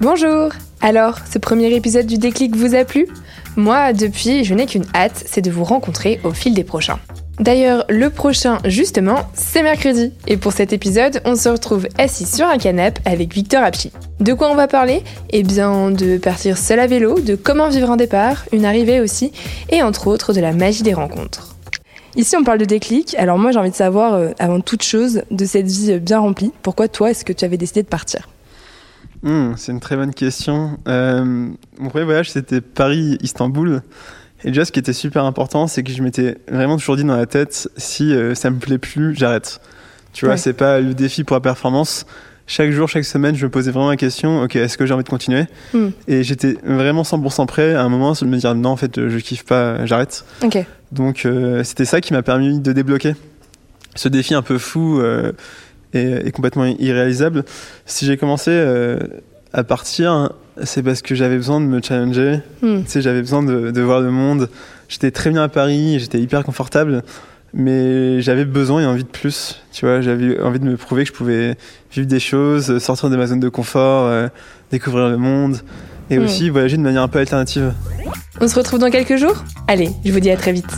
Bonjour Alors, ce premier épisode du déclic vous a plu? Moi, depuis, je n'ai qu'une hâte, c'est de vous rencontrer au fil des prochains. D'ailleurs, le prochain, justement, c'est mercredi. Et pour cet épisode, on se retrouve assis sur un canapé avec Victor Apchi. De quoi on va parler? Eh bien, de partir seul à vélo, de comment vivre un départ, une arrivée aussi, et entre autres de la magie des rencontres. Ici, on parle de déclic. Alors moi, j'ai envie de savoir, euh, avant toute chose, de cette vie euh, bien remplie, pourquoi toi, est-ce que tu avais décidé de partir? Hmm, c'est une très bonne question. Euh, mon premier voyage, c'était Paris-Istanbul. Et déjà, ce qui était super important, c'est que je m'étais vraiment toujours dit dans la tête, si euh, ça me plaît plus, j'arrête. Tu vois, Ouais. c'est pas le défi pour la performance. Chaque jour, chaque semaine, je me posais vraiment la question, ok, est-ce que j'ai envie de continuer? Hmm. Et j'étais vraiment 100% prêt à un moment de me dire, non, en fait, je kiffe pas, j'arrête. Donc, euh, c'était ça qui m'a permis de débloquer ce défi un peu fou et, et complètement irréalisable. Si j'ai commencé euh, à partir, c'est parce que j'avais besoin de me challenger. Hmm. Tu sais, j'avais besoin de, de voir le monde. J'étais très bien à Paris, j'étais hyper confortable, mais j'avais besoin et envie de plus. Tu vois, j'avais envie de me prouver que je pouvais vivre des choses, sortir de ma zone de confort, euh, découvrir le monde et Hmm. aussi voyager de manière un peu alternative. On se retrouve dans quelques jours? Allez, je vous dis à très vite.